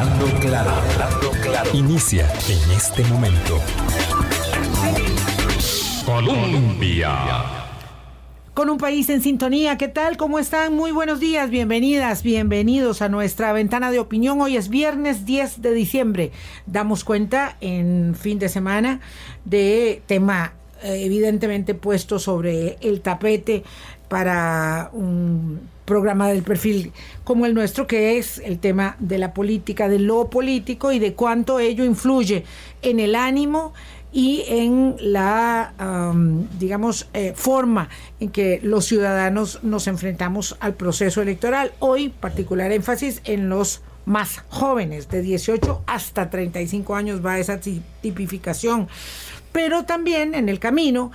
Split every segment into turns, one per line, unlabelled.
Claro, claro. Inicia en este momento. Colombia.
Con un país en sintonía, ¿qué tal? ¿Cómo están? Muy buenos días, bienvenidas, bienvenidos a nuestra ventana de opinión. Hoy es viernes 10 de diciembre. Damos cuenta en fin de semana de tema eh, evidentemente puesto sobre el tapete para un programa del perfil como el nuestro, que es el tema de la política, de lo político y de cuánto ello influye en el ánimo y en la, digamos, eh, forma en que los ciudadanos nos enfrentamos al proceso electoral. Hoy, particular énfasis en los más jóvenes, de 18 hasta 35 años va esa tipificación. Pero también en el camino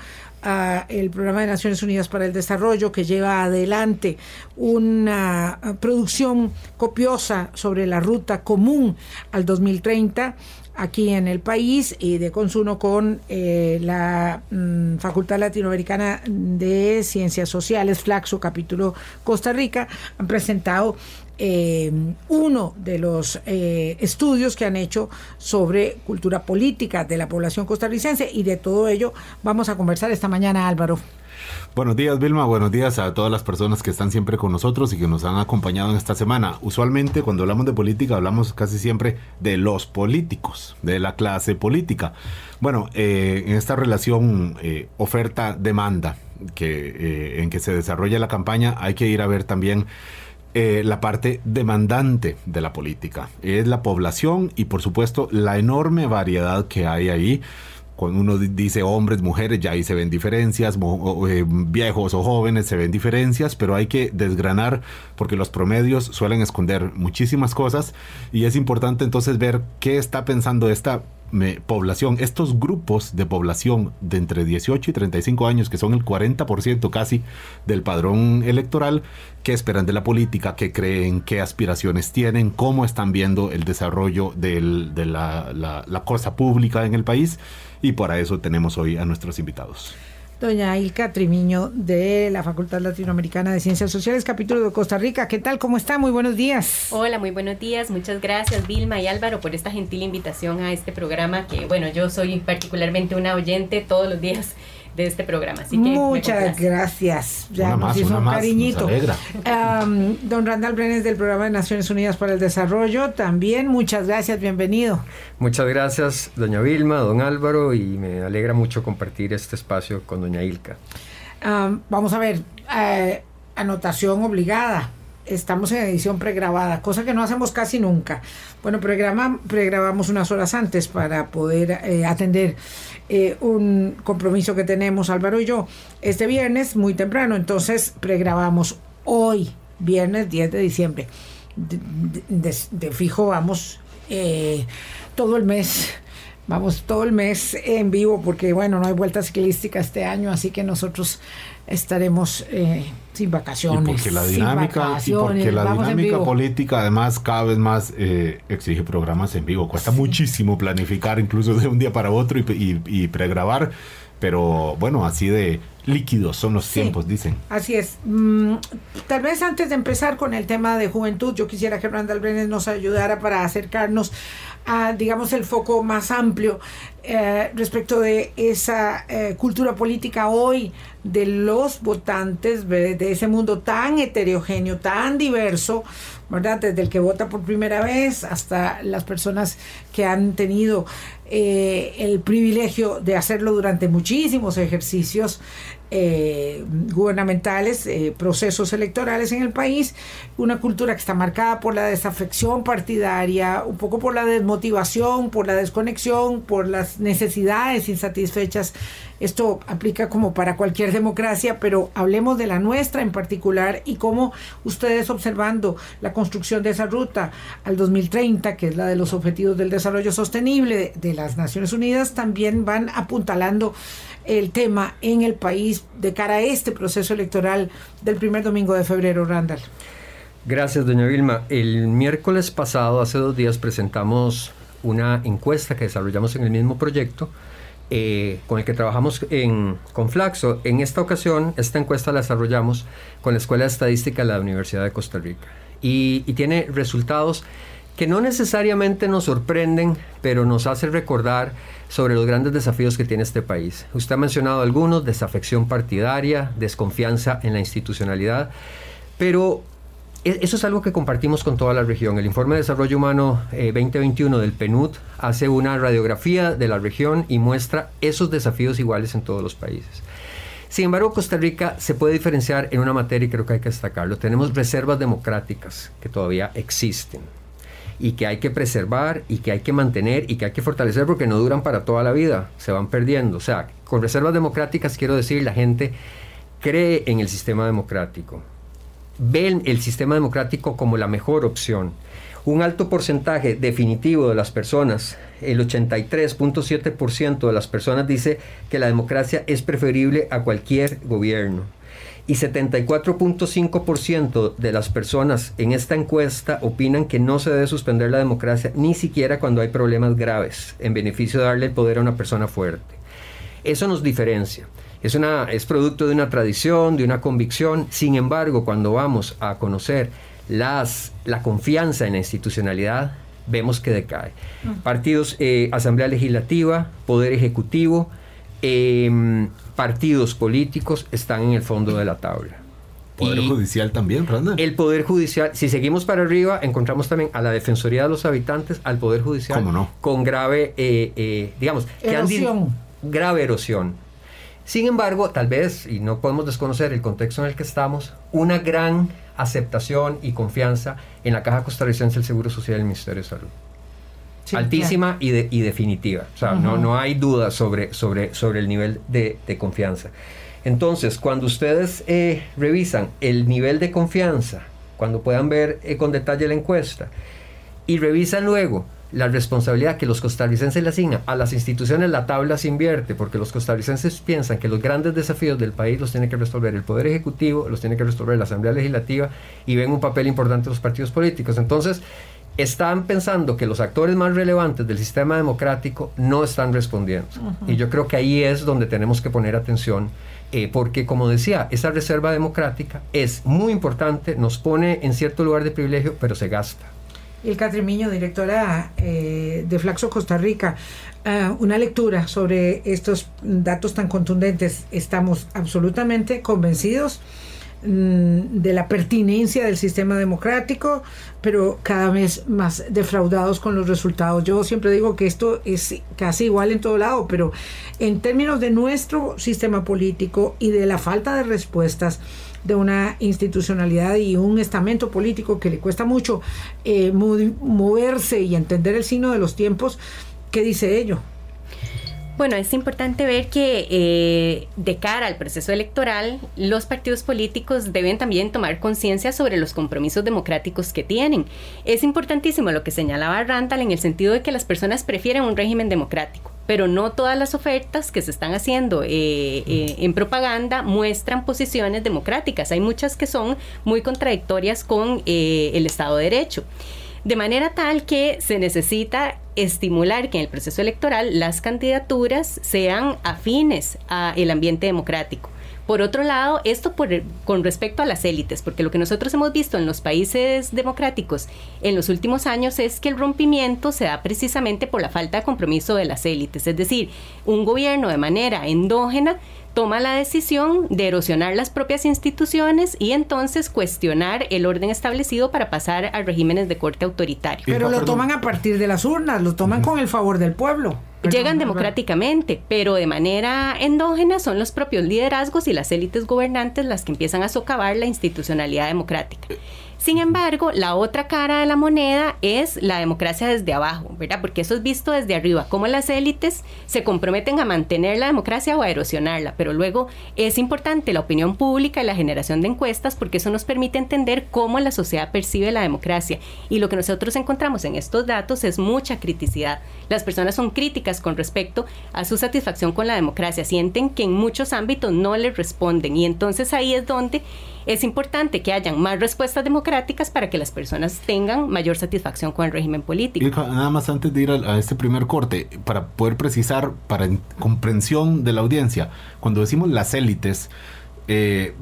el Programa de Naciones Unidas para el Desarrollo, que lleva adelante una producción copiosa sobre la ruta común al 2030 aquí en el país y de consumo con eh, la mm, Facultad Latinoamericana de Ciencias Sociales, Flaxo, capítulo Costa Rica, han presentado eh, uno de los eh, estudios que han hecho sobre cultura política de la población costarricense y de todo ello vamos a conversar esta mañana, Álvaro.
Buenos días, Vilma. Buenos días a todas las personas que están siempre con nosotros y que nos han acompañado en esta semana. Usualmente, cuando hablamos de política, hablamos casi siempre de los políticos, de la clase política. Bueno, eh, en esta relación oferta-demanda que, en que se desarrolla la campaña, hay que ir a ver también eh, la parte demandante de la política. Es la población y por supuesto la enorme variedad que hay ahí. Cuando uno dice hombres, mujeres, ya ahí se ven diferencias, eh, viejos o jóvenes se ven diferencias, pero hay que desgranar porque los promedios suelen esconder muchísimas cosas y es importante entonces ver qué está pensando esta población, estos grupos de población de entre 18 y 35 años, que son el 40% casi del padrón electoral, qué esperan de la política, qué creen, qué aspiraciones tienen, cómo están viendo el desarrollo de la, la cosa pública en el país. Y para eso tenemos hoy a nuestros invitados
doña Ilka Trimiño de la Facultad Latinoamericana de Ciencias Sociales, capítulo de Costa Rica. ¿Qué tal? ¿Cómo está? Muy buenos días.
Hola, muy buenos días. Muchas gracias Vilma y Álvaro por esta gentil invitación a este programa que, bueno, yo soy particularmente una oyente todos los días de este programa. Así que
Muchas gracias. Ya nos hizo un cariñito. don Randall Brenes del Programa de Naciones Unidas para el Desarrollo, también muchas gracias, bienvenido.
Muchas gracias, doña Vilma, don Álvaro, y me alegra mucho compartir este espacio con doña Ilka.
vamos a ver, eh, anotación obligada estamos en edición pregrabada, cosa que no hacemos casi nunca. Bueno, pregrabamos unas horas antes para poder eh, atender eh, un compromiso que tenemos Álvaro y yo este viernes muy temprano, entonces pregrabamos hoy, viernes 10 de diciembre. De, fijo vamos eh, todo el mes vamos todo el mes en vivo porque bueno no hay vuelta ciclística este año así que nosotros estaremos eh, sin vacaciones.
Y porque la dinámica, y porque la dinámica política además cada vez más eh, exige programas en vivo. Cuesta muchísimo planificar incluso de un día para otro y, y, pregrabar, pero bueno, así de líquidos son los tiempos, dicen.
Así es. Mm, tal vez antes de empezar con el tema de juventud, yo quisiera que Randall Brenes nos ayudara para acercarnos a, digamos, el foco más amplio eh, respecto de esa eh, cultura política hoy de los votantes, de ese mundo tan heterogéneo, tan diverso, ¿verdad? Desde el que vota por primera vez hasta las personas que han tenido eh, el privilegio de hacerlo durante muchísimos ejercicios eh, gubernamentales, eh, procesos electorales en el país, una cultura que está marcada por la desafección partidaria, un poco por la desmotivación, por la desconexión, por las necesidades insatisfechas. Esto aplica como para cualquier democracia, pero hablemos de la nuestra en particular y cómo ustedes observando la construcción de esa ruta al 2030, que es la de los Objetivos del Desarrollo Sostenible de las Naciones Unidas, también van apuntalando el tema en el país de cara a este proceso electoral del primer domingo de febrero, Randall.
Gracias, doña Vilma. El miércoles pasado, hace dos días, presentamos una encuesta que desarrollamos en el mismo proyecto eh, con el que trabajamos en, con Flaxo. En esta ocasión, esta encuesta la desarrollamos con la Escuela de Estadística de la Universidad de Costa Rica y, y tiene resultados que no necesariamente nos sorprenden, pero nos hacen recordar sobre los grandes desafíos que tiene este país. Usted ha mencionado algunos, desafección partidaria, desconfianza en la institucionalidad, pero e, eso es algo que compartimos con toda la región. El informe de Desarrollo Humano 2021 eh, del PNUD hace una radiografía de la región y muestra esos desafíos iguales en todos los países. Sin embargo, Costa Rica se puede diferenciar en una materia y creo que hay que destacarlo. Tenemos reservas democráticas que todavía existen y que hay que preservar y que hay que mantener y que hay que fortalecer porque no duran para toda la vida, se van perdiendo. O sea, con reservas democráticas quiero decir, la gente cree en el sistema democrático, ve el, sistema democrático como la mejor opción. Un alto porcentaje definitivo de las personas, el 83.7% de las personas dice que la democracia es preferible a cualquier gobierno y 74.5% de las personas en esta encuesta opinan que no se debe suspender la democracia ni siquiera cuando hay problemas graves en beneficio de darle el poder a una persona fuerte. Eso nos diferencia. Es, una, es producto de una tradición, de una convicción. Sin embargo, cuando vamos a conocer las, la confianza en la institucionalidad, vemos que decae. Partidos, eh, Asamblea Legislativa, Poder Ejecutivo, eh, partidos políticos están en el fondo de la tabla.
Poder Judicial también, Randa.
El Poder Judicial, si seguimos para arriba, encontramos también a la Defensoría de los Habitantes, al Poder Judicial.
¿Cómo no?
Con grave, eh, eh, digamos,
erosión.
grave erosión. Sin embargo, tal vez, y no podemos desconocer el contexto en el que estamos, una gran aceptación y confianza en la Caja Costarricense del Seguro Social del Ministerio de Salud altísima y, y, definitiva. O sea, no, no hay duda sobre, sobre, sobre el nivel de, confianza. Entonces, cuando ustedes eh, revisan el nivel de confianza, cuando puedan ver eh, con detalle la encuesta, y revisan luego la responsabilidad que los costarricenses le asignan a las instituciones, la tabla se invierte, porque los costarricenses piensan que los grandes desafíos del país los tiene que resolver el Poder Ejecutivo, los tiene que resolver la Asamblea Legislativa, y ven un papel importante los partidos políticos. Entonces, están pensando que los actores más relevantes del sistema democrático no están respondiendo. Y yo creo que ahí es donde tenemos que poner atención, eh, porque como decía, esa reserva democrática es muy importante, nos pone en cierto lugar de privilegio, pero se gasta.
El Catrimiño, directora eh, de Flaxo Costa Rica, ah, una lectura sobre estos datos tan contundentes. Estamos absolutamente convencidos de la pertinencia del sistema democrático, pero cada vez más defraudados con los resultados. Yo siempre digo que esto es casi igual en todo lado, pero en términos de nuestro sistema político y de la falta de respuestas, de una institucionalidad y un estamento político que le cuesta mucho eh, moverse y entender el signo de los tiempos, ¿qué dice ello?
Bueno, es importante ver que eh, de cara al proceso electoral, los partidos políticos deben también tomar conciencia sobre los compromisos democráticos que tienen. Es importantísimo lo que señalaba Randall en el sentido de que las personas prefieren un régimen democrático, pero no todas las ofertas que se están haciendo eh, eh, en propaganda muestran posiciones democráticas. Hay muchas que son muy contradictorias con el Estado de Derecho de manera tal que se necesita estimular que en el proceso electoral las candidaturas sean afines al ambiente democrático. Por otro lado, esto con respecto a las élites, porque lo que nosotros hemos visto en los países democráticos en los últimos años es que el rompimiento se da precisamente por la falta de compromiso de las élites, es decir, un gobierno de manera endógena toma la decisión de erosionar las propias instituciones y entonces cuestionar el orden establecido para pasar a regímenes de corte autoritario.
Pero lo toman a partir de las urnas, lo toman con el favor del pueblo.
Llegan democráticamente, pero de manera endógena son los propios liderazgos y las élites gobernantes las que empiezan a socavar la institucionalidad democrática. Sin embargo, la otra cara de la moneda es la democracia desde abajo, ¿verdad? Porque eso es visto desde arriba, cómo las élites se comprometen a mantener la democracia o a erosionarla, pero luego es importante la opinión pública y la generación de encuestas porque eso nos permite entender cómo la sociedad percibe la democracia. Y lo que nosotros encontramos en estos datos es mucha criticidad. Las personas son críticas con respecto a su satisfacción con la democracia, sienten que en muchos ámbitos no les responden y entonces ahí es donde es importante que hayan más respuestas democráticas para que las personas tengan mayor satisfacción con el régimen político.
nada más antes de ir a, este primer corte, para poder precisar, para comprensión de la audiencia, cuando decimos las élites, eh,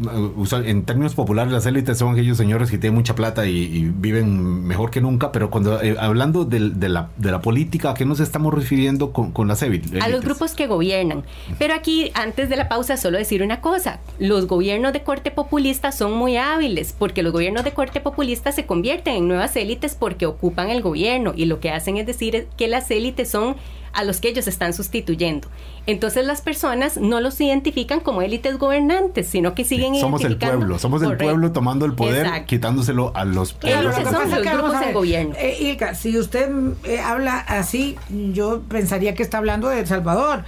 en términos populares, las élites son aquellos señores que tienen mucha plata y, viven mejor que nunca, pero cuando eh, hablando de, la, política, ¿a qué nos estamos refiriendo con las élites?
A los grupos que gobiernan. Pero aquí, antes de la pausa, solo decir una cosa. Los gobiernos de corte populista son muy hábiles, porque los gobiernos de corte populista se convierten en nuevas élites porque ocupan el gobierno y lo que hacen es decir que las élites son a los que ellos están sustituyendo. Entonces las personas no los identifican como élites gobernantes, sino que siguen
somos el pueblo, somos el pueblo tomando el poder, quitándoselo a los
Ellos son los grupos del gobierno.
Eh, Ilka, si usted eh, habla así, yo pensaría que está hablando de El Salvador.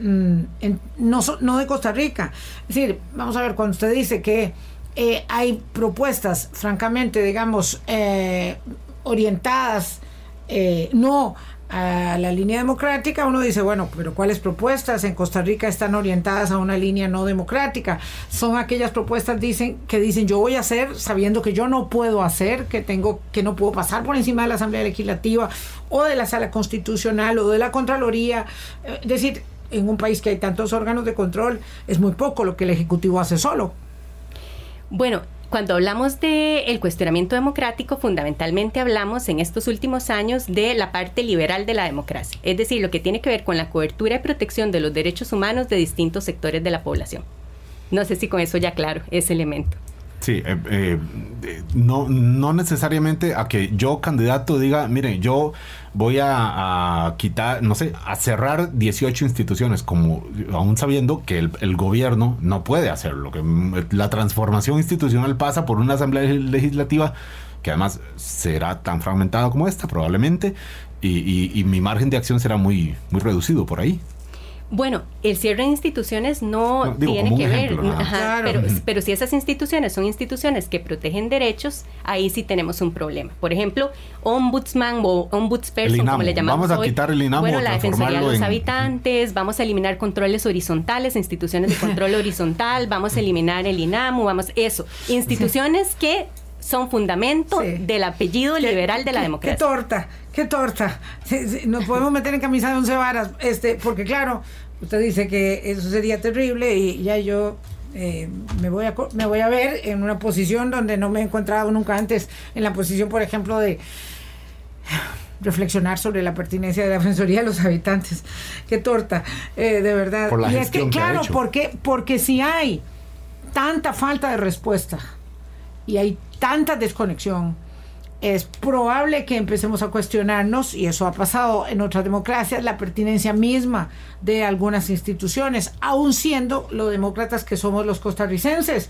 Mm, no, no de Costa Rica. Es decir, vamos a ver, cuando usted dice que eh, hay propuestas, francamente, digamos, orientadas, no a la línea democrática, uno dice, bueno, pero ¿cuáles propuestas en Costa Rica están orientadas a una línea no democrática? Son aquellas propuestas dicen que dicen yo voy a hacer sabiendo que yo no puedo hacer, que tengo que no puedo pasar por encima de la Asamblea Legislativa o de la Sala Constitucional o de la Contraloría, eh, es decir, en un país que hay tantos órganos de control, es muy poco lo que el Ejecutivo hace solo.
Bueno, cuando hablamos del el cuestionamiento democrático, fundamentalmente hablamos en estos últimos años de la parte liberal de la democracia, es decir, lo que tiene que ver con la cobertura y protección de los derechos humanos de distintos sectores de la población. No sé si con eso ya claro ese elemento.
Sí, eh, eh, no, no necesariamente a que yo candidato diga, miren, yo voy a, quitar, no sé, a cerrar 18 instituciones, como aún sabiendo que el, gobierno no puede hacerlo, que la transformación institucional pasa por una asamblea legislativa que además será tan fragmentada como esta probablemente, y, y mi margen de acción será muy, muy reducido por ahí.
Bueno, el cierre de instituciones no, tiene que ver, pero, si esas instituciones son instituciones que protegen derechos, ahí sí tenemos un problema. Por ejemplo, ombudsman o ombudsperson, como le llamamos
Vamos a quitar el INAMO.
Bueno, la defensoría de los habitantes, vamos a eliminar controles horizontales, instituciones de control horizontal, vamos a eliminar el INAMO, vamos, eso, instituciones que son fundamento del apellido liberal de la democracia.
Qué torta, qué torta. Nos podemos meter en camisa de once varas, este, porque claro, usted dice que eso sería terrible y ya yo eh, me, voy a, me voy a ver en una posición donde no me he encontrado nunca antes, en la posición, por ejemplo, de reflexionar sobre la pertinencia de la defensoría de los habitantes. Qué torta, eh, de verdad. y es que, claro, porque, porque si hay tanta falta de respuesta y hay tanta desconexión, es probable que empecemos a cuestionarnos, y eso ha pasado en otras democracias, la pertinencia misma de algunas instituciones, aun siendo los demócratas que somos los costarricenses.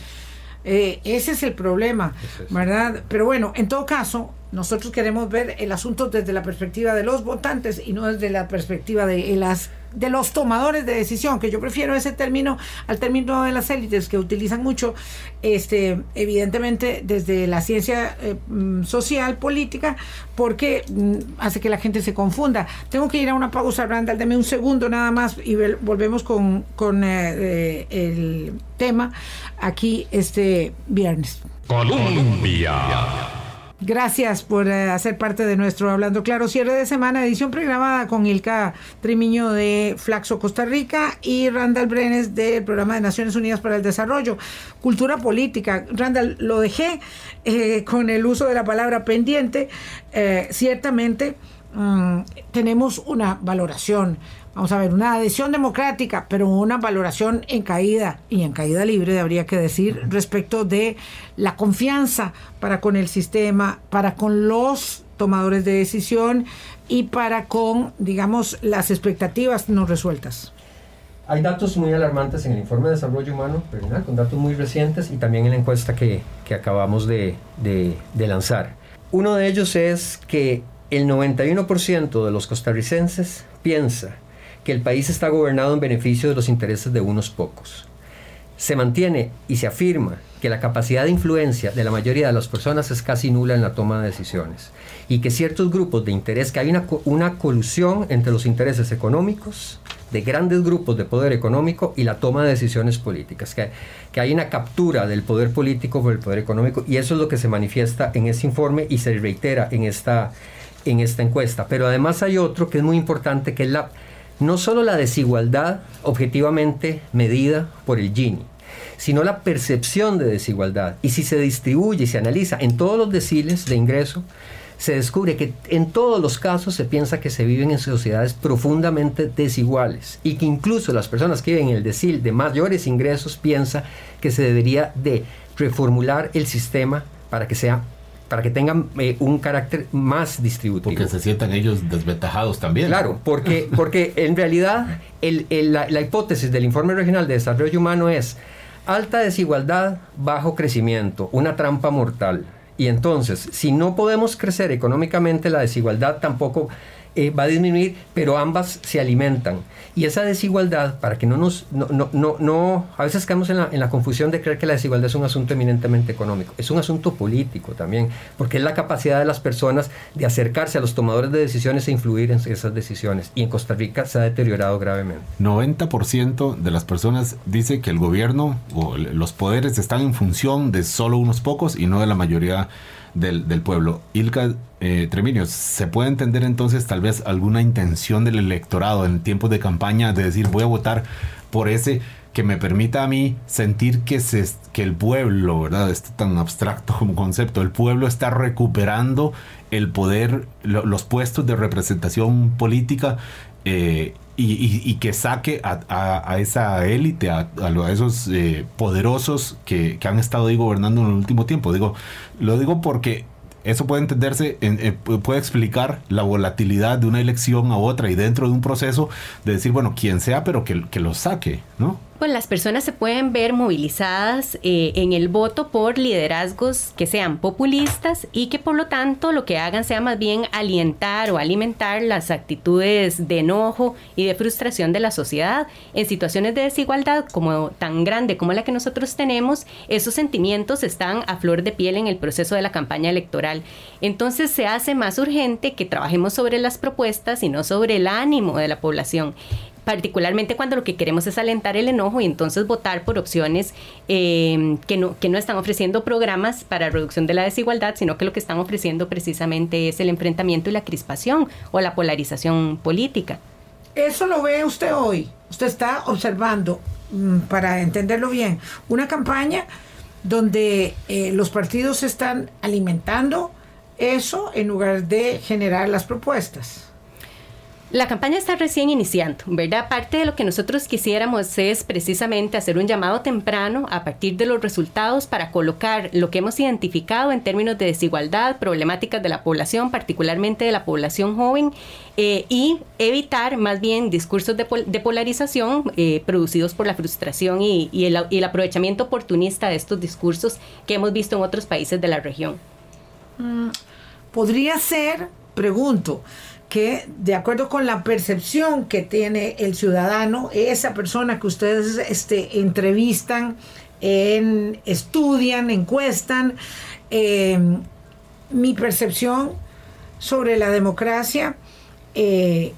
Eh, ese es el problema, ¿verdad? Pero bueno, en todo caso, nosotros queremos ver el asunto desde la perspectiva de los votantes y no desde la perspectiva de las de los tomadores de decisión, que yo prefiero ese término al término de las élites que utilizan mucho, este, evidentemente desde la ciencia eh, mm, social, política, porque mm, hace que la gente se confunda. Tengo que ir a una pausa, Randall, deme un segundo nada más y volvemos con, con eh, eh, el tema aquí este viernes. Colombia. Gracias por eh, hacer parte de nuestro Hablando Claro cierre de semana, edición programada con Ilka Trimiño de Flaxo Costa Rica y Randall Brenes del Programa de Naciones Unidas para el Desarrollo. Cultura política. Randall, lo dejé eh, con el uso de la palabra pendiente. Eh, ciertamente mm, tenemos una valoración vamos a ver, una adhesión democrática, pero una valoración en caída y en caída libre, habría que decir, respecto de la confianza para con el sistema, para con los tomadores de decisión y para con, digamos, las expectativas no resueltas.
Hay datos muy alarmantes en el informe de desarrollo humano, con datos muy recientes y también en la encuesta que, que acabamos de, de, de lanzar. Uno de ellos es que el 91% de los costarricenses piensa que el país está gobernado en beneficio de los intereses de unos pocos. Se mantiene y se afirma que la capacidad de influencia de la mayoría de las personas es casi nula en la toma de decisiones y que ciertos grupos de interés, que hay una, una colusión entre los intereses económicos, de grandes grupos de poder económico y la toma de decisiones políticas, que, que hay una captura del poder político por el poder económico y eso es lo que se manifiesta en ese informe y se reitera en esta, en esta encuesta. Pero además hay otro que es muy importante, que es la no solo la desigualdad objetivamente medida por el Gini, sino la percepción de desigualdad. Y si se distribuye y se analiza en todos los deciles de ingreso, se descubre que en todos los casos se piensa que se viven en sociedades profundamente desiguales y que incluso las personas que viven en el decil de mayores ingresos piensan que se debería de reformular el sistema para que sea para que tengan eh, un carácter más distributivo.
Porque se sientan ellos desventajados también.
Claro, porque, porque en realidad la, la hipótesis del Informe Regional de Desarrollo Humano es alta desigualdad, bajo crecimiento, una trampa mortal. Y entonces, si no podemos crecer económicamente, la desigualdad tampoco eh, va a disminuir, pero ambas se alimentan. Y esa desigualdad, para que no nos... No, no, no, no a veces caemos en la, en la, confusión de creer que la desigualdad es un asunto eminentemente económico. Es un asunto político también, porque es la capacidad de las personas de acercarse a los tomadores de decisiones e influir en esas decisiones. Y en Costa Rica se ha deteriorado gravemente.
90% de las personas dice que el gobierno o los poderes están en función de solo unos pocos y no de la mayoría del, del pueblo. Ilka eh, ¿se puede entender entonces tal vez alguna intención del electorado en tiempos de campaña de decir voy a votar por ese que me permita a mí sentir que, se, que el pueblo, ¿verdad? Esto tan abstracto como concepto, el pueblo está recuperando el poder, lo, los puestos de representación política eh, y, y, y, que saque a, a, a esa élite, a, esos eh, poderosos que, que, han estado ahí gobernando en el último tiempo. Digo, lo digo porque eso puede entenderse, en, eh, puede explicar la volatilidad de una elección a otra y dentro de un proceso de decir, bueno, quien sea, pero que, que lo saque, ¿no?
Las personas se pueden ver movilizadas eh, en el voto por liderazgos que sean populistas y que por lo tanto lo que hagan sea más bien alientar o alimentar las actitudes de enojo y de frustración de la sociedad. En situaciones de desigualdad como tan grande como la que nosotros tenemos, esos sentimientos están a flor de piel en el proceso de la campaña electoral. Entonces se hace más urgente que trabajemos sobre las propuestas y no sobre el ánimo de la población particularmente cuando lo que queremos es alentar el enojo y entonces votar por opciones eh, que, no, que no están ofreciendo programas para reducción de la desigualdad, sino que lo que están ofreciendo precisamente es el enfrentamiento y la crispación o la polarización política.
Eso lo ve usted hoy. Usted está observando, mm, para entenderlo bien, una campaña donde eh, los partidos están alimentando eso en lugar de generar las propuestas.
La campaña está recién iniciando, ¿verdad? Parte de lo que nosotros quisiéramos es precisamente hacer un llamado temprano a partir de los resultados para colocar lo que hemos identificado en términos de desigualdad, problemáticas de la población, particularmente de la población joven, eh, y evitar más bien discursos de, pol de polarización eh, producidos por la frustración y, y, el, y el aprovechamiento oportunista de estos discursos que hemos visto en otros países de la región.
Mm, podría ser, pregunto, que de acuerdo con la percepción que tiene el ciudadano, esa persona que ustedes este, entrevistan, en, estudian, encuestan, eh, mi percepción sobre la democracia eh,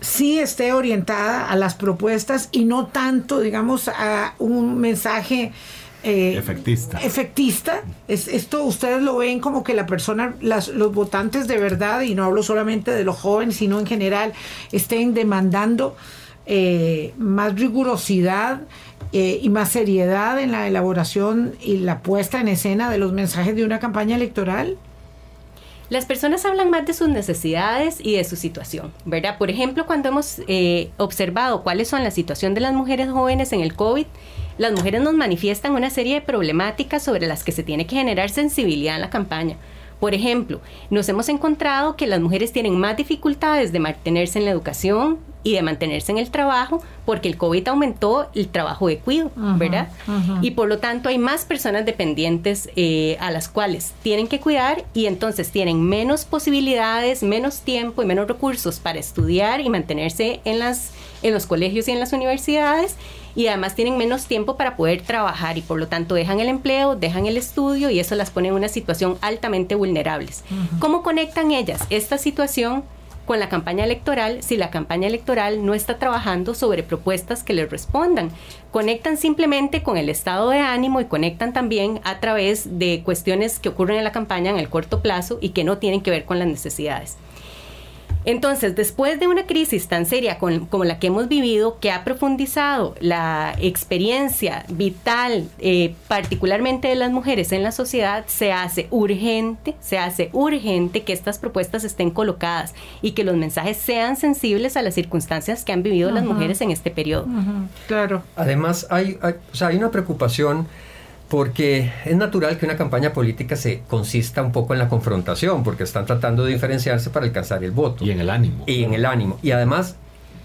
sí esté orientada a las propuestas y no tanto, digamos, a un mensaje
eh, efectista.
Efectista. Es, esto ustedes lo ven como que la persona, las, los votantes de verdad, y no hablo solamente de los jóvenes, sino en general, estén demandando eh, más rigurosidad eh, y más seriedad en la elaboración y la puesta en escena de los mensajes de una campaña electoral.
Las personas hablan más de sus necesidades y de su situación, ¿verdad? Por ejemplo, cuando hemos eh, observado cuáles son la situación de las mujeres jóvenes en el COVID, las mujeres nos manifiestan una serie de problemáticas sobre las que se tiene que generar sensibilidad en la campaña. Por ejemplo, nos hemos encontrado que las mujeres tienen más dificultades de mantenerse en la educación y de mantenerse en el trabajo porque el COVID aumentó el trabajo de cuidado, uh -huh, ¿verdad? Uh -huh. Y por lo tanto hay más personas dependientes eh, a las cuales tienen que cuidar y entonces tienen menos posibilidades, menos tiempo y menos recursos para estudiar y mantenerse en, las, en los colegios y en las universidades y además tienen menos tiempo para poder trabajar y por lo tanto dejan el empleo, dejan el estudio y eso las pone en una situación altamente vulnerables. Uh -huh. ¿Cómo conectan ellas esta situación con la campaña electoral si la campaña electoral no está trabajando sobre propuestas que les respondan. Conectan simplemente con el estado de ánimo y conectan también a través de cuestiones que ocurren en la campaña en el corto plazo y que no tienen que ver con las necesidades. Entonces, después de una crisis tan seria como la que hemos vivido, que ha profundizado la experiencia vital, eh, particularmente de las mujeres en la sociedad, se hace urgente, se hace urgente que estas propuestas estén colocadas y que los mensajes sean sensibles a las circunstancias que han vivido las mujeres en este periodo.
Claro.
Además, hay, hay una preocupación porque es natural que una campaña política se consista un poco en la confrontación, porque están tratando de diferenciarse para alcanzar el voto.
Y en el ánimo.
Y en el ánimo. Y además,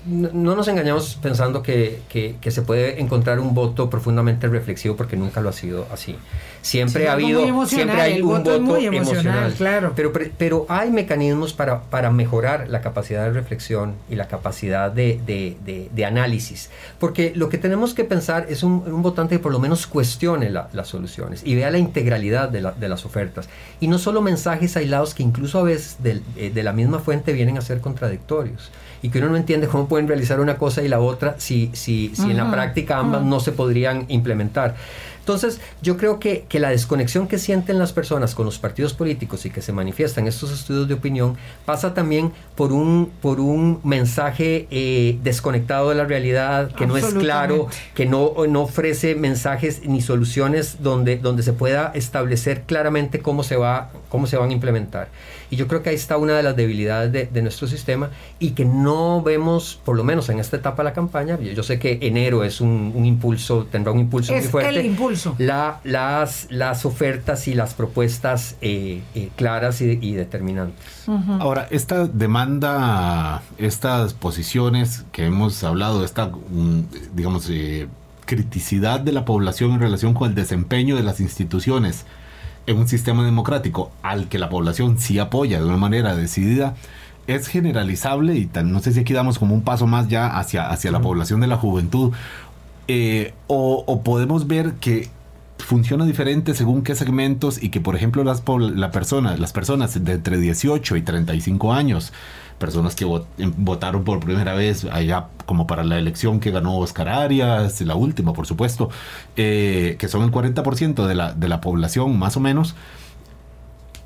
no nos engañamos pensando que, que, se puede encontrar un voto profundamente reflexivo porque nunca lo ha sido así. Siempre ha habido, siempre hay un voto, muy emocional, claro. Pero, pero hay mecanismos para, para mejorar la capacidad de reflexión y la capacidad de, de, de, análisis. Porque lo que tenemos que pensar es un, un votante que por lo menos cuestione las soluciones y vea la integralidad la, de, las ofertas. Y no solo mensajes aislados que incluso a veces eh, de, la misma fuente vienen a ser contradictorios y que uno no entiende cómo pueden realizar una cosa y la otra si, si, si en la práctica ambas no se podrían implementar. Entonces, yo creo que, que, la desconexión que sienten las personas con los partidos políticos y que se manifiesta en estos estudios de opinión pasa también por un, por un mensaje eh, desconectado de la realidad, que no es claro, que no, no ofrece mensajes ni soluciones donde, donde se pueda establecer claramente cómo se, va, cómo se van a implementar. Y yo creo que ahí está una de las debilidades de, nuestro sistema y que no vemos, por lo menos en esta etapa de la campaña, yo, sé que enero es un, impulso, tendrá un impulso muy fuerte.
El impulso.
La, las, las ofertas y las propuestas eh, eh, claras y, determinantes.
Ahora, esta demanda, estas posiciones que hemos hablado, esta, mm, digamos, eh, criticidad de la población en relación con el desempeño de las instituciones, en un sistema democrático al que la población sí apoya de una manera decidida, es generalizable y no sé si aquí damos como un paso más ya hacia, hacia la población de la juventud, eh, o, podemos ver que funciona diferente según qué segmentos y que por ejemplo las, la persona, las personas de entre 18 y 35 años personas que em, votaron por primera vez allá como para la elección que ganó Oscar Arias, la última por supuesto, eh, que son el 40% de la, de la población más o menos,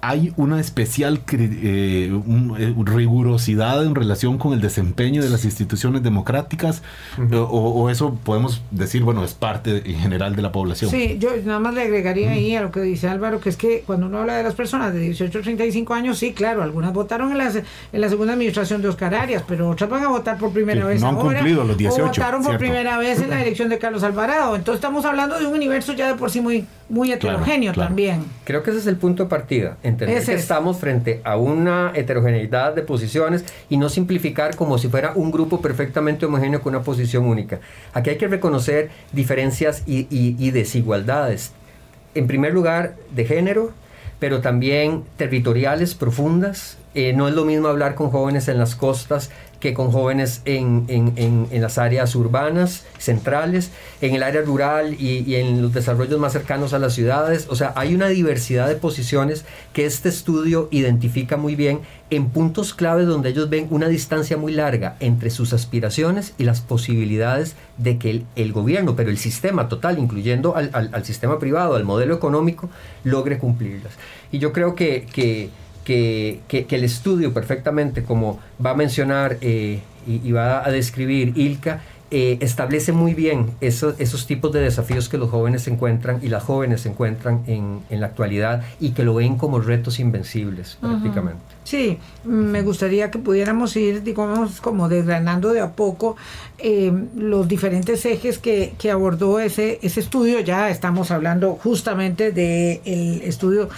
hay una especial eh, eh, rigurosidad en relación con el desempeño de las instituciones democráticas o, eso podemos decir, bueno, es parte en general de la población.
Sí, yo nada más le agregaría ahí a lo que dice Álvaro, que es que cuando uno habla de las personas de 18 a 35 años, sí, claro, algunas votaron en, las, en la segunda administración de Oscar Arias, pero otras van a votar por primera vez
no
han
cumplido los 18.
O votaron por primera vez en la elección de Carlos Alvarado. Entonces estamos hablando de un universo ya de por sí muy, muy heterogéneo también.
Creo que ese es el punto de partida entender que estamos frente a una heterogeneidad de posiciones y no simplificar como si fuera un grupo perfectamente homogéneo con una posición única. Aquí hay que reconocer diferencias y, desigualdades. En primer lugar, de género, pero también territoriales profundas. Eh, no es lo mismo hablar con jóvenes en las costas que con jóvenes en, en, en, las áreas urbanas, centrales, en el área rural y, y, en los desarrollos más cercanos a las ciudades. O sea, hay una diversidad de posiciones que este estudio identifica muy bien en puntos claves donde ellos ven una distancia muy larga entre sus aspiraciones y las posibilidades de que el, el gobierno, pero el sistema total, incluyendo al, al, al, sistema privado, al modelo económico, logre cumplirlas. Y yo creo que, que que, el estudio perfectamente, como va a mencionar eh, y, va a describir Ilka, eh, establece muy bien esos, esos tipos de desafíos que los jóvenes encuentran y las jóvenes se encuentran en, la actualidad y que lo ven como retos invencibles prácticamente.
Sí, me gustaría que pudiéramos ir, digamos, como desgranando de a poco eh, los diferentes ejes que, que, abordó ese, ese estudio. Ya estamos hablando justamente del estudio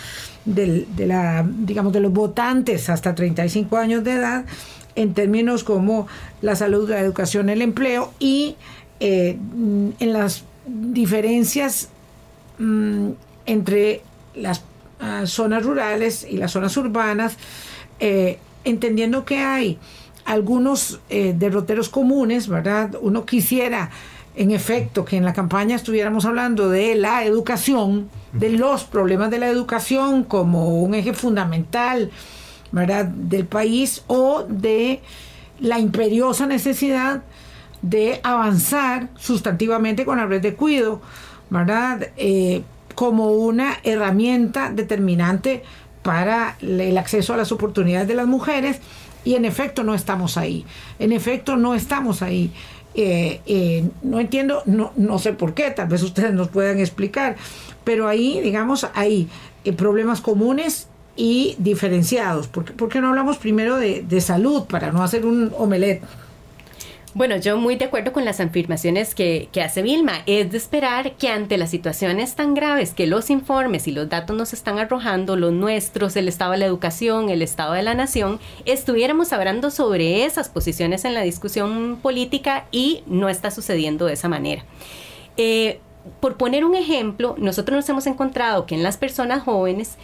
del, de la, digamos, de los votantes hasta 35 años de edad en términos como la salud, la educación, el empleo y eh, en las diferencias mm, entre las ah, zonas rurales y las zonas urbanas, eh, entendiendo que hay algunos eh, derroteros comunes, ¿verdad? Uno quisiera, en efecto, que en la campaña estuviéramos hablando de la educación, de los problemas de la educación como un eje fundamental ¿verdad? del país o de la imperiosa necesidad de avanzar sustantivamente con la red de cuido, ¿verdad? Eh, como una herramienta determinante para el acceso a las oportunidades de las mujeres Y en efecto no estamos ahí. En efecto no estamos ahí. Eh, eh, no entiendo, no, no sé por qué, tal vez ustedes nos puedan explicar, pero ahí, digamos, hay eh, problemas comunes y diferenciados. ¿Por qué, no hablamos primero de, de salud para no hacer un omelette?
Bueno, yo muy de acuerdo con las afirmaciones que, que, hace Vilma. Es de esperar que ante las situaciones tan graves que los informes y los datos nos están arrojando, los nuestros, el estado de la educación, el estado de la nación, estuviéramos hablando sobre esas posiciones en la discusión política y no está sucediendo de esa manera. Eh, por poner un ejemplo, nosotros nos hemos encontrado que en las personas jóvenes,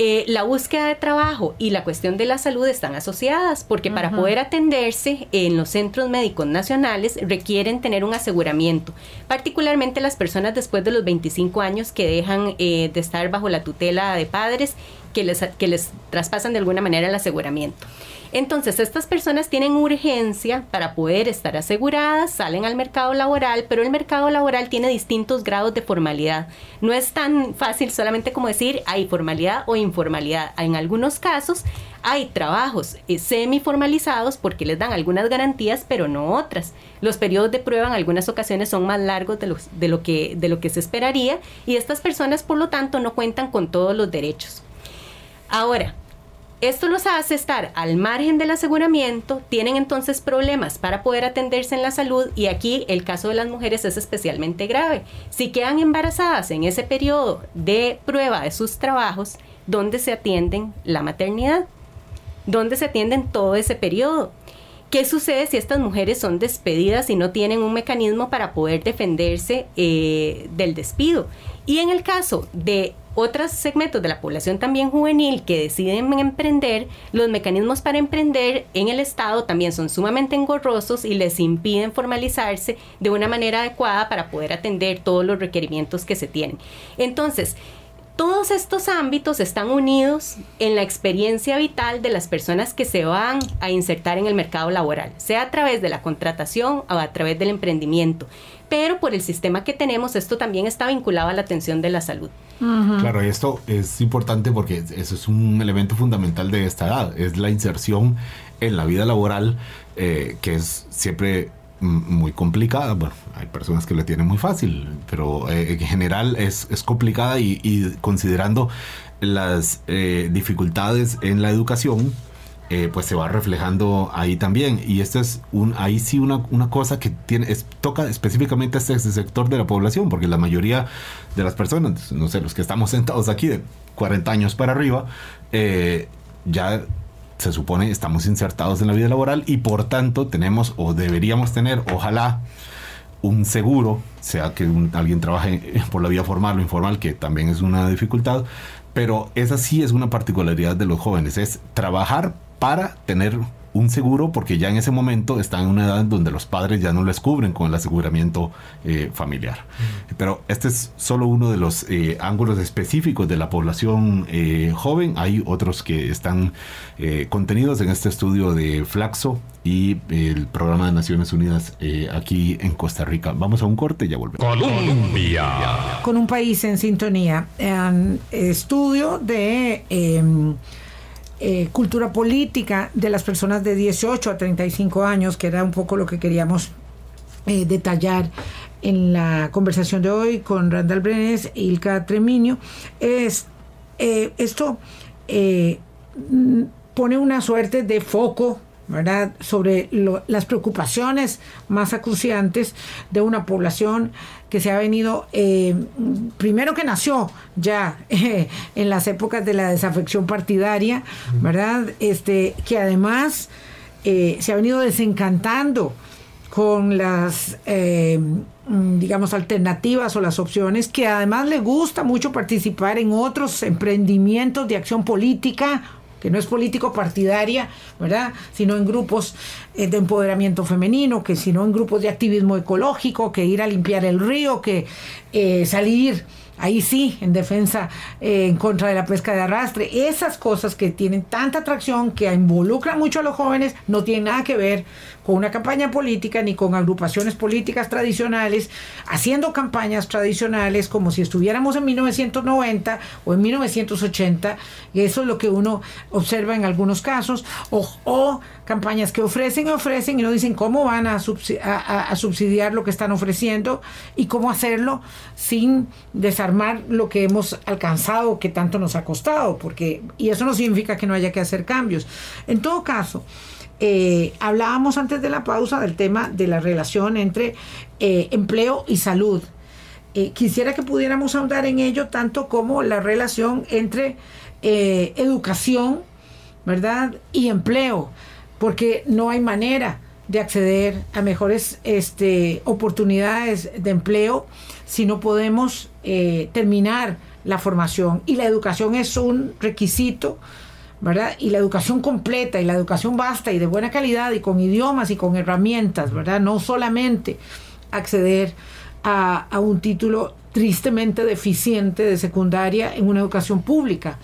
eh, la búsqueda de trabajo y la cuestión de la salud están asociadas, porque para poder atenderse en los centros médicos nacionales requieren tener un aseguramiento, particularmente las personas después de los 25 años que dejan eh, de estar bajo la tutela de padres que les, que les traspasan de alguna manera el aseguramiento. Entonces, estas personas tienen urgencia para poder estar aseguradas, salen al mercado laboral, pero el mercado laboral tiene distintos grados de formalidad. No es tan fácil solamente como decir hay formalidad o informalidad. En algunos casos hay trabajos eh, semi-formalizados porque les dan algunas garantías, pero no otras. Los periodos de prueba en algunas ocasiones son más largos de, de, lo, que, de lo que se esperaría y estas personas, por lo tanto, no cuentan con todos los derechos. Ahora, esto los hace estar al margen del aseguramiento, tienen entonces problemas para poder atenderse en la salud y aquí el caso de las mujeres es especialmente grave. Si quedan embarazadas en ese periodo de prueba de sus trabajos, ¿dónde se atienden la maternidad? ¿Dónde se atienden todo ese periodo? ¿Qué sucede si estas mujeres son despedidas y no tienen un mecanismo para poder defenderse eh, del despido? Y en el caso de otros segmentos de la población también juvenil que deciden emprender, los mecanismos para emprender en el Estado también son sumamente engorrosos y les impiden formalizarse de una manera adecuada para poder atender todos los requerimientos que se tienen. Entonces, todos estos ámbitos están unidos en la experiencia vital de las personas que se van a insertar en el mercado laboral, sea a través de la contratación o a través del emprendimiento. Pero por el sistema que tenemos, esto también está vinculado a la atención de la salud.
Claro, y esto es importante porque eso es un elemento fundamental de esta edad, es la inserción en la vida laboral, eh, que es siempre muy complicada. Bueno, hay personas que le tienen muy fácil, pero eh, en general es, es complicada y, considerando las eh, dificultades en la educación, eh, pues se va reflejando ahí también. Y esto es un, ahí sí una, una cosa que tiene, es, toca específicamente a este, sector de la población, porque la mayoría de las personas, no sé, los que estamos sentados aquí de 40 años para arriba, eh, ya se supone estamos insertados en la vida laboral y por tanto tenemos o deberíamos tener, ojalá, un seguro, sea que alguien trabaje por la vía formal o informal, que también es una dificultad, pero esa sí es una particularidad de los jóvenes, es trabajar para tener un seguro porque ya en ese momento está en una edad en donde los padres ya no les cubren con el aseguramiento eh, familiar. Pero este es solo uno de los eh, ángulos específicos de la población eh, joven. Hay otros que están contenidos en este estudio de Flaxo y el programa de Naciones Unidas aquí en Costa Rica. Vamos a un corte y ya volvemos.
Colombia.
Con un país en sintonía. estudio de em, eh, cultura política de las personas de 18 a 35 años, que era un poco lo que queríamos eh, detallar en la conversación de hoy con Randall Brenes e Ilka Treminio, es eh, esto pone una suerte de foco ¿verdad? sobre las preocupaciones más acuciantes de una población que se ha venido, eh, primero que nació ya eh, en las épocas de la desafección partidaria, ¿verdad? Este, que además eh, se ha venido desencantando con las, digamos, alternativas o las opciones, que además le gusta mucho participar en otros emprendimientos de acción política que no es político partidaria, ¿verdad? Sino en grupos eh, de empoderamiento femenino, que sino en grupos de activismo ecológico, que ir a limpiar el río, que eh, salir ahí sí, en defensa, eh, en contra de la pesca de arrastre. Esas cosas que tienen tanta atracción, que involucran mucho a los jóvenes, no tienen nada que ver con una campaña política ni con agrupaciones políticas tradicionales, haciendo campañas tradicionales como si estuviéramos en 1990 o en 1980. Y eso es lo que uno observa en algunos casos. O, o campañas que ofrecen y ofrecen y no dicen cómo van a, subsidiar lo que están ofreciendo y cómo hacerlo sin desarmar lo que hemos alcanzado, que tanto nos ha costado, porque, y eso no significa que no haya que hacer cambios. En todo caso, eh, hablábamos antes de la pausa del tema de la relación entre eh, empleo y salud. Eh, quisiera que pudiéramos ahondar en ello tanto como la relación entre educación, ¿verdad? Y empleo porque no hay manera de acceder a mejores este, oportunidades de empleo si no podemos eh, terminar la formación. Y la educación es un requisito, ¿verdad? Y la educación completa y la educación vasta y de buena calidad y con idiomas y con herramientas, ¿verdad? No solamente acceder a, un título tristemente deficiente de secundaria en una educación pública.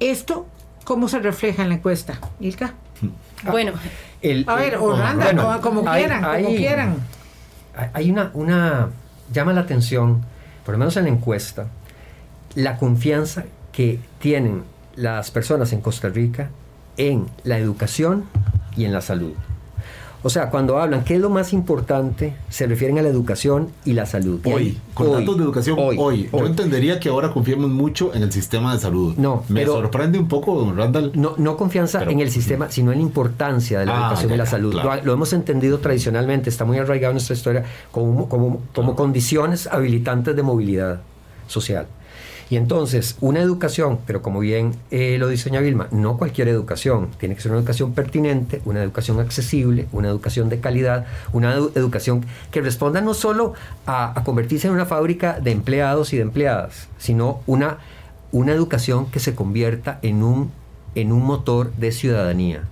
Esto, ¿cómo se refleja en la encuesta, Ilka?
Bueno,
a ver, Orlando, como, quieran, como quieran.
Hay una, una, llama la atención, por lo menos en la encuesta, la confianza que tienen las personas en Costa Rica en la educación y en la salud. O sea, cuando hablan, ¿qué es lo más importante? Se refieren a la educación y la salud.
Hoy, con datos de educación, hoy, Yo entendería que ahora confiemos mucho en el sistema de salud.
No,
me sorprende un poco, Randall.
No, no confianza en el sistema, sino en la importancia de la ah, educación y la salud. Lo, hemos entendido tradicionalmente, está muy arraigado en nuestra historia como, como, como condiciones habilitantes de movilidad social. Y entonces, una educación, pero como bien eh, lo diseña Vilma, no cualquier educación, tiene que ser una educación pertinente, una educación accesible, una educación de calidad, una educación que responda no solo a, convertirse en una fábrica de empleados y de empleadas, sino una, una educación que se convierta en un, en un motor de ciudadanía.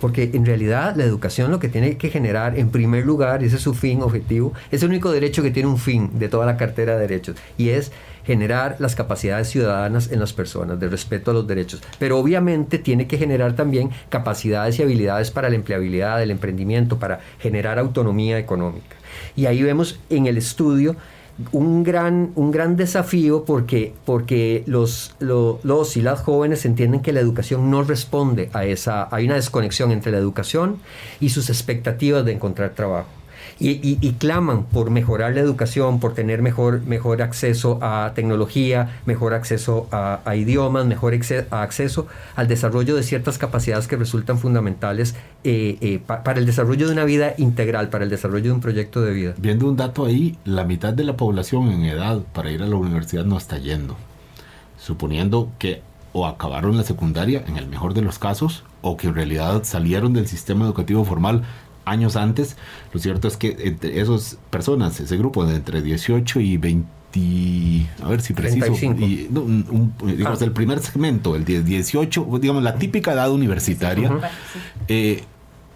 Porque en realidad la educación lo que tiene que generar, en primer lugar, ese es su fin objetivo, es el único derecho que tiene un fin de toda la cartera de derechos, y es generar las capacidades ciudadanas en las personas, de respeto a los derechos. Pero obviamente tiene que generar también capacidades y habilidades para la empleabilidad, el emprendimiento, para generar autonomía económica. Y ahí vemos en el estudio un gran, un gran desafío porque, porque los, los y las jóvenes entienden que la educación no responde a esa, hay una desconexión entre la educación y sus expectativas de encontrar trabajo y, claman por mejorar la educación, por tener mejor, mejor acceso a tecnología, mejor acceso a, idiomas, mejor acceso al desarrollo de ciertas capacidades que resultan fundamentales eh, eh, para el desarrollo de una vida integral, para el desarrollo de un proyecto de vida.
Viendo un dato ahí, la mitad de la población en edad para ir a la universidad no está yendo, suponiendo que o acabaron la secundaria en el mejor de los casos, o que en realidad salieron del sistema educativo formal años antes, lo cierto es que entre esas personas, ese grupo de entre 18 y 20, a ver si preciso, y, digamos, ah. el primer segmento, el 18, digamos, la típica edad universitaria, eh,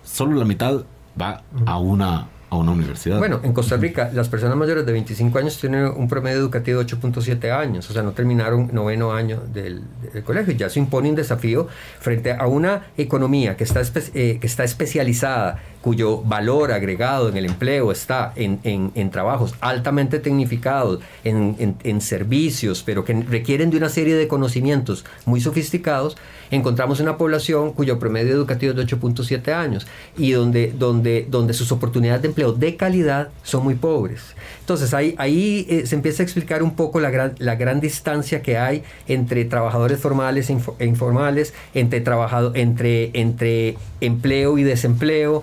solo la mitad va a una a una universidad.
Bueno, en Costa Rica las personas mayores de 25 años tienen un promedio educativo de 8.7 años, o sea, no terminaron noveno año del, colegio. Ya se impone un desafío frente a una economía que está, eh, que está especializada cuyo valor agregado en el empleo está en, en, trabajos altamente tecnificados, en, en, servicios, pero que requieren de una serie de conocimientos muy sofisticados, encontramos una población cuyo promedio educativo es de 8.7 años y donde, donde, donde sus oportunidades de empleo de calidad son muy pobres. Entonces ahí, ahí eh, se empieza a explicar un poco la gran, la gran distancia que hay entre trabajadores formales e, e informales, entre, trabajado, entre, entre empleo y desempleo,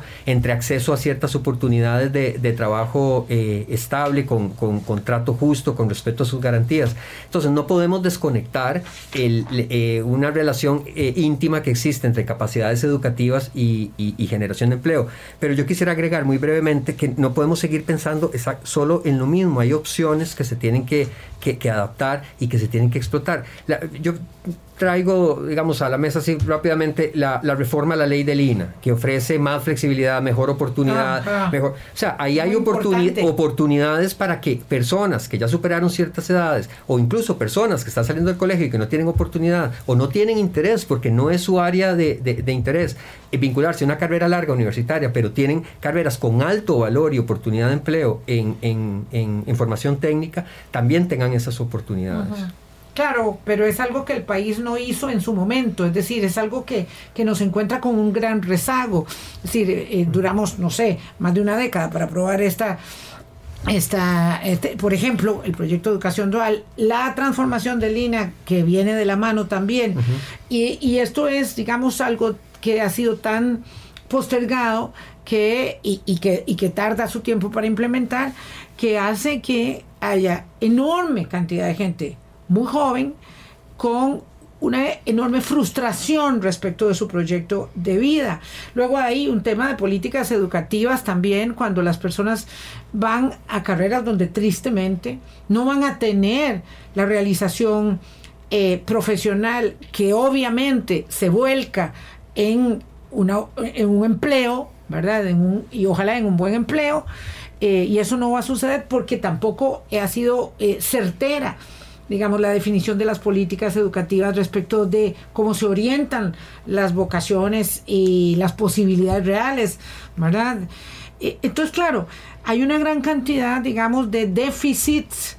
acceso a ciertas oportunidades de, trabajo eh, estable, con, con, contrato justo, con respeto a sus garantías. Entonces no podemos desconectar el, eh, una relación íntima que existe entre capacidades educativas y, generación de empleo. Pero yo quisiera agregar muy brevemente que no podemos seguir pensando solo en lo mismo, hay opciones que se tienen que, adaptar y que se tienen que explotar. yo traigo, digamos, a la mesa así rápidamente la, reforma a la ley del INA, que ofrece más flexibilidad, mejor oportunidad, ah, ah. mejor... O sea, ahí hay oportunidades para que personas que ya superaron ciertas edades, o incluso personas que están saliendo del colegio y que no tienen oportunidad, o no tienen interés, porque no es su área de, de, interés, eh, vincularse a una carrera larga universitaria, pero tienen carreras con alto valor y oportunidad de empleo en, en, en, formación técnica, también tengan esas oportunidades.
Claro, pero es algo que el país no hizo en su momento, es decir, es algo que, que nos encuentra con un gran rezago. Es decir, eh, eh, duramos, no sé, más de una década para aprobar esta, esta este, por ejemplo, el proyecto de educación dual, la transformación de línea que viene de la mano también. y, y esto es, digamos, algo que ha sido tan postergado que, y, y, que, y que tarda su tiempo para implementar, que hace que haya enorme cantidad de gente muy joven con una enorme frustración respecto de su proyecto de vida. Luego hay un tema de políticas educativas también, cuando las personas van a carreras donde tristemente no van a tener la realización eh, profesional que obviamente se vuelca en, una, en un empleo, ¿verdad? Y ojalá en un buen empleo. Eh, y eso no va a suceder porque tampoco ha sido eh, certera digamos, la definición de las políticas educativas respecto de cómo se orientan las vocaciones y las posibilidades reales, ¿verdad? E, entonces, claro, hay una gran cantidad, digamos, de déficits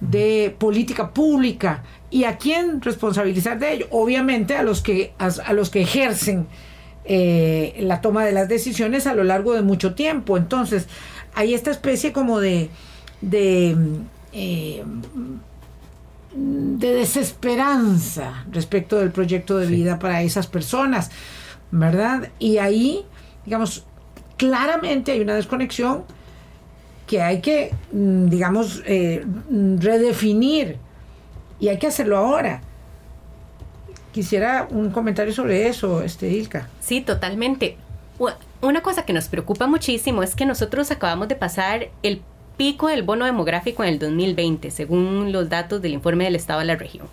de política pública. ¿Y a quién responsabilizar de ello? Obviamente a los que, a, los que ejercen eh, la toma de las decisiones a lo largo de mucho tiempo. Entonces, hay esta especie como de, eh, de desesperanza respecto del proyecto de vida para esas personas, ¿verdad? Y ahí, digamos, claramente hay una desconexión que hay que, mm, digamos, eh, redefinir y hay que hacerlo ahora. Quisiera un comentario sobre eso, este Ilka.
Sí, totalmente. Una cosa que nos preocupa muchísimo es que nosotros acabamos de pasar el pico del bono demográfico en el 2020, según los datos del informe del Estado de la región.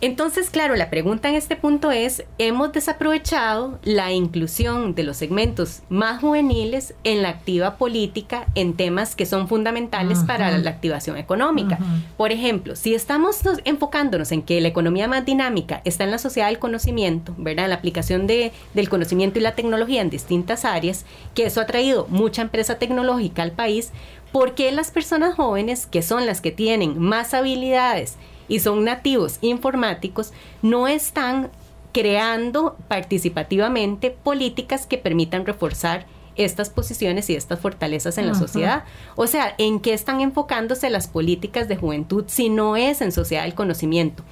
Entonces, claro, la pregunta en este punto es, ¿hemos desaprovechado la inclusión de los segmentos más juveniles en la activa política en temas que son fundamentales para la activación económica? Por ejemplo, si estamos enfocándonos en que la economía más dinámica está en la sociedad del conocimiento, ¿verdad? En la aplicación de, del conocimiento y la tecnología en distintas áreas, que eso ha traído mucha empresa tecnológica al país, ¿por qué las personas jóvenes, que son las que tienen más habilidades y son nativos informáticos, no están creando participativamente políticas que permitan reforzar estas posiciones y estas fortalezas en la sociedad. O sea, ¿en qué están enfocándose las políticas de juventud si no es en sociedad del conocimiento?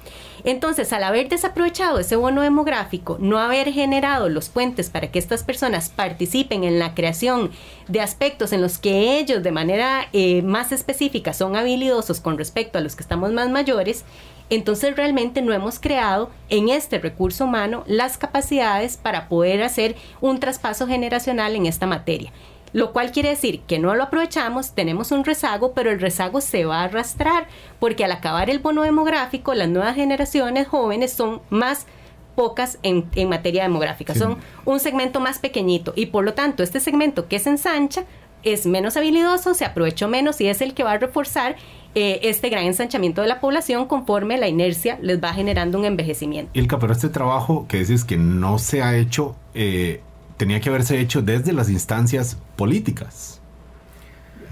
Entonces, al haber desaprovechado ese bono demográfico, no haber generado los puentes para que estas personas participen en la creación de aspectos en los que ellos de manera eh, más específica son habilidosos con respecto a los que estamos más mayores, entonces realmente no hemos creado en este recurso humano las capacidades para poder hacer un traspaso generacional en esta materia. Lo cual quiere decir que no lo aprovechamos, tenemos un rezago, pero el rezago se va a arrastrar, porque al acabar el bono demográfico, las nuevas generaciones jóvenes son más pocas en, materia demográfica, son un segmento más pequeñito. Y por lo tanto este segmento que se ensancha es menos habilidoso, se aprovechó menos y es el que va a reforzar eh, este gran ensanchamiento de la población conforme la inercia les va generando un envejecimiento.
Ilka, pero este trabajo que dices que no se ha hecho, eh, tenía que haberse hecho desde las instancias políticas.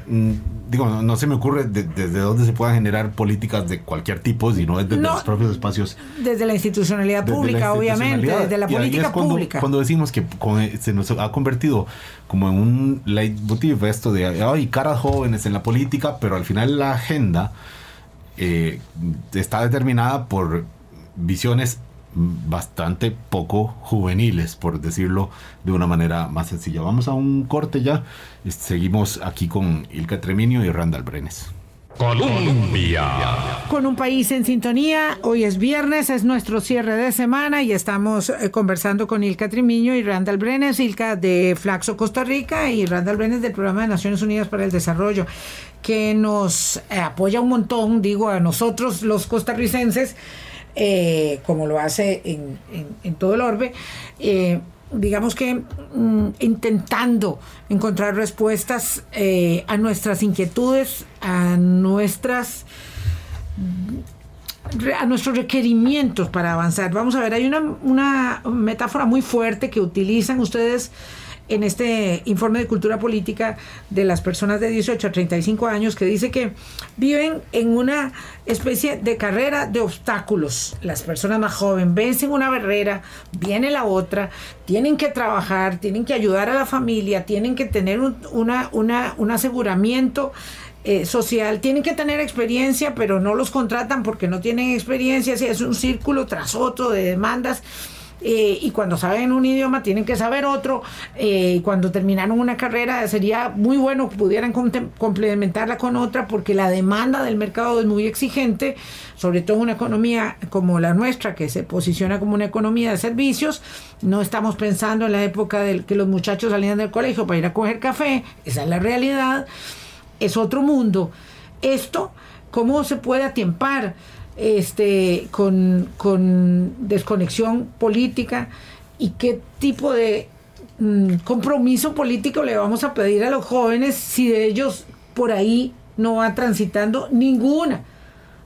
Mm, digo, no, se me ocurre desde dónde se puedan generar políticas de cualquier tipo, sino desde los propios espacios.
Desde la institucionalidad pública, obviamente, desde la política
cuando,
pública.
Cuando decimos que se nos ha convertido como en un leitmotiv esto de, hay caras jóvenes en la política, pero al final la agenda eh, está determinada por visiones bastante poco juveniles, por decirlo de una manera más sencilla. Vamos a un corte ya. Seguimos aquí con Ilka Treminio y Randall Brenes.
Colombia.
Con un país en sintonía, hoy es viernes, es nuestro cierre de semana y estamos eh, conversando con Ilka Trimiño y Randall Brenes, Ilka de Flaxo Costa Rica y Randall Brenes del Programa de Naciones Unidas para el Desarrollo, que nos eh, apoya un montón, digo, a nosotros los costarricenses eh, como lo hace en, todo el orbe, eh, digamos que mm, intentando encontrar respuestas eh, a nuestras inquietudes, a nuestras a nuestros requerimientos para avanzar. Vamos a ver, hay una, una metáfora muy fuerte que utilizan ustedes en este informe de cultura política de las personas de 18 a 35 años que dice que viven en una especie de carrera de obstáculos. Las personas más jóvenes vencen una barrera, viene la otra, tienen que trabajar, tienen que ayudar a la familia, tienen que tener un, una, una, un aseguramiento eh, social, tienen que tener experiencia, pero no los contratan porque no tienen experiencia, es un círculo tras otro de demandas eh, y cuando saben un idioma tienen que saber otro, eh, y cuando terminaron una carrera sería muy bueno que pudieran complementarla con otra porque la demanda del mercado es muy exigente, sobre todo en una economía como la nuestra que se posiciona como una economía de servicios, no estamos pensando en la época de que los muchachos salían del colegio para ir a coger café, esa es la realidad, es otro mundo. Esto, ¿cómo se puede atiempar? Este, con, desconexión política y qué tipo de mm, compromiso político le vamos a pedir a los jóvenes si de ellos por ahí no va transitando ninguna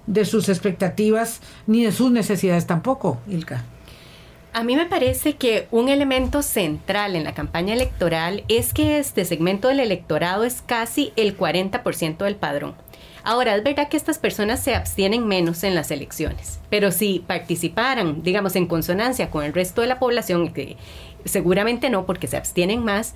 de sus expectativas ni de sus necesidades tampoco, Ilka.
A mí me parece que un elemento central en la campaña electoral es que este segmento del electorado es casi el 40% del padrón. Ahora, es verdad que estas personas se abstienen menos en las elecciones, pero si participaran, digamos, en consonancia con el resto de la población, que seguramente no, porque se abstienen más,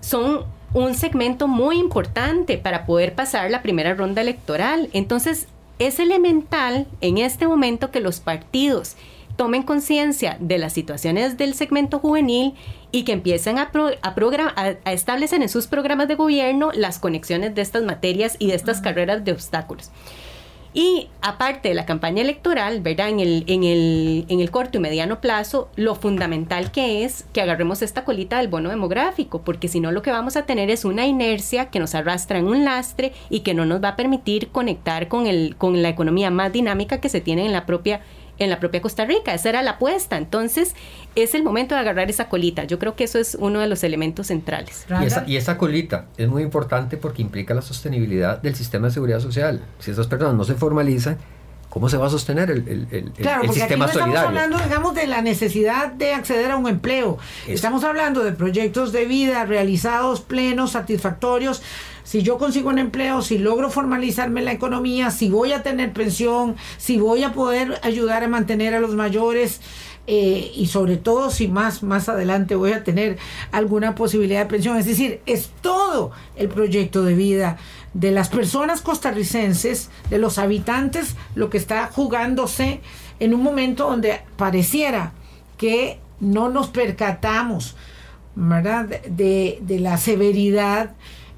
son un segmento muy importante para poder pasar la primera ronda electoral. Entonces, es elemental en este momento que los partidos tomen conciencia de las situaciones del segmento juvenil y que empiecen a, a, establecer en sus programas de gobierno las conexiones de estas materias y de estas carreras de obstáculos. Y aparte de la campaña electoral, ¿verdad? En el, en, el, en el corto y mediano plazo, lo fundamental que es que agarremos esta colita del bono demográfico, porque si no lo que vamos a tener es una inercia que nos arrastra en un lastre y que no nos va a permitir conectar con, el, con la economía más dinámica que se tiene en la propia en la propia Costa Rica. Esa era la apuesta. Entonces, es el momento de agarrar esa colita. Yo creo que eso es uno de los elementos centrales.
Y esa, colita es muy importante porque implica la sostenibilidad del sistema de seguridad social. Si esas personas no se formalizan, ¿cómo se va a sostener el, el, el,
claro, porque sistema aquí no Estamos hablando, digamos, de la necesidad de acceder a un empleo. Estamos hablando de proyectos de vida realizados, plenos, satisfactorios si yo consigo un empleo, si logro formalizarme en la economía, si voy a tener pensión, si voy a poder ayudar a mantener a los mayores. Eh, y sobre todo si más, más adelante voy a tener alguna posibilidad de pensión. Es decir, es todo el proyecto de vida de las personas costarricenses, de los habitantes, lo que está jugándose en un momento donde pareciera que no nos percatamos, ¿verdad? De, de la severidad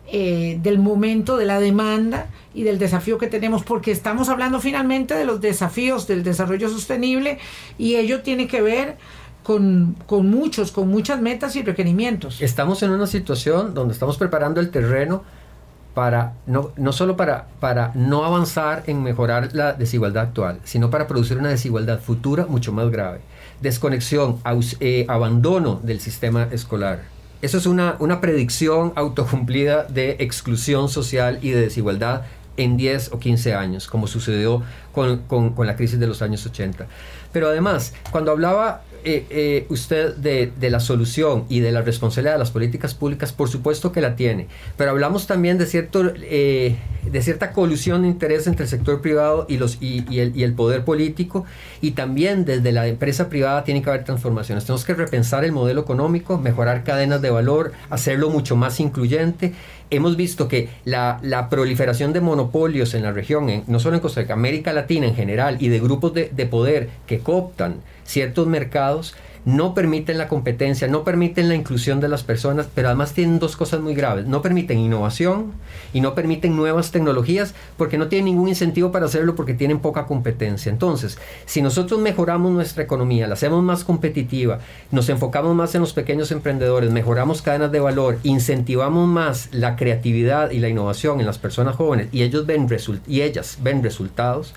eh, del momento, de la demanda y del desafío que tenemos, porque estamos hablando finalmente de los desafíos del desarrollo sostenible y ello tiene que ver con, con, muchos, con muchas metas y requerimientos.
Estamos en una situación donde estamos preparando el terreno para no, no solo para, para no avanzar en mejorar la desigualdad actual, sino para producir una desigualdad futura mucho más grave. Desconexión, eh, abandono del sistema escolar eso es una, una predicción autocumplida de exclusión social y de desigualdad en 10 o 15 años, como sucedió con, con, con, la crisis de los años 80. Pero además, cuando hablaba eh, eh, usted de, la solución y de la responsabilidad de las políticas públicas, por supuesto que la tiene, pero hablamos también de, cierto, eh, de cierta colusión de interés entre el sector privado y, el, y el poder político, y también desde la empresa privada tiene que haber transformaciones. Tenemos que repensar el modelo económico, mejorar cadenas de valor, hacerlo mucho más incluyente hemos visto que la, la, proliferación de monopolios en la región, en, no solo en Costa Rica, América Latina en general, y de grupos de, de poder que cooptan ciertos mercados, no permiten la competencia, no permiten la inclusión de las personas, pero además tienen dos cosas muy graves. No permiten innovación y no permiten nuevas tecnologías porque no tienen ningún incentivo para hacerlo porque tienen poca competencia. Entonces, si nosotros mejoramos nuestra economía, la hacemos más competitiva, nos enfocamos más en los pequeños emprendedores, mejoramos cadenas de valor, incentivamos más la creatividad y la innovación en las personas jóvenes y ellos ven y ellas ven resultados,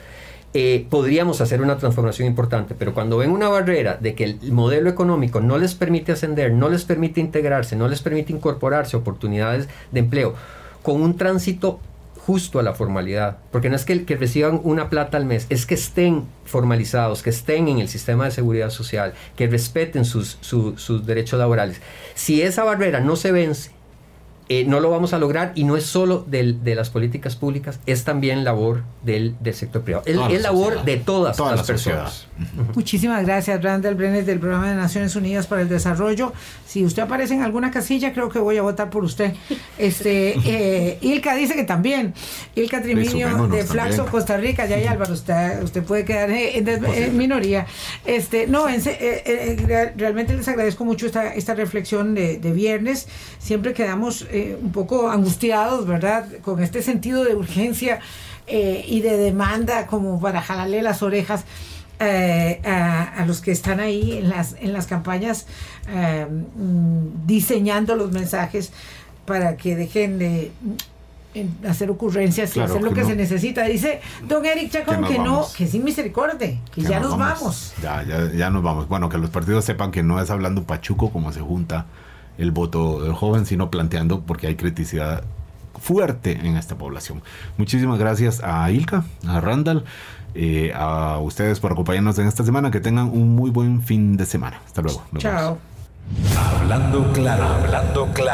eh, podríamos hacer una transformación importante, pero cuando ven una barrera de que el modelo económico no les permite ascender, no les permite integrarse, no les permite incorporarse oportunidades de empleo, con un tránsito justo a la formalidad, porque no es que, que reciban una plata al mes, es que estén formalizados, que estén en el sistema de seguridad social, que respeten sus, sus derechos laborales. Si esa barrera no se vence, eh, no lo vamos a lograr y no es solo del, de las políticas públicas, es también labor del, del sector privado. Es, es labor de todas, las personas.
Muchísimas gracias, Randall Brenner del Programa de Naciones Unidas para el Desarrollo. Si usted aparece en alguna casilla, creo que voy a votar por usted. Este, eh, Ilka dice que también. Ilka Triminio de Flaxo, Costa Rica. Ya, ya, Álvaro, usted, usted puede quedar en, minoría. Este, no, en, eh, eh, realmente les agradezco mucho esta, esta reflexión de, de viernes. Siempre quedamos un poco angustiados, ¿verdad? Con este sentido de urgencia y de demanda como para jalarle las orejas. Eh, a, los que están ahí en las, en las campañas eh, mm, diseñando los mensajes para que dejen de mm, hacer ocurrencias y hacer lo que, se necesita. Dice don Eric Chacón que, no, que sin misericordia, que, ya nos, vamos.
Ya, ya, ya nos vamos. Bueno, que los partidos sepan que no es hablando pachuco como se junta el voto del joven, sino planteando porque hay criticidad fuerte en esta población. Muchísimas gracias a Ilka, a Randall. Eh, a ustedes por acompañarnos en esta semana. Que tengan un muy buen fin de semana. Hasta luego.
Chao.
Hablando claro, hablando claro.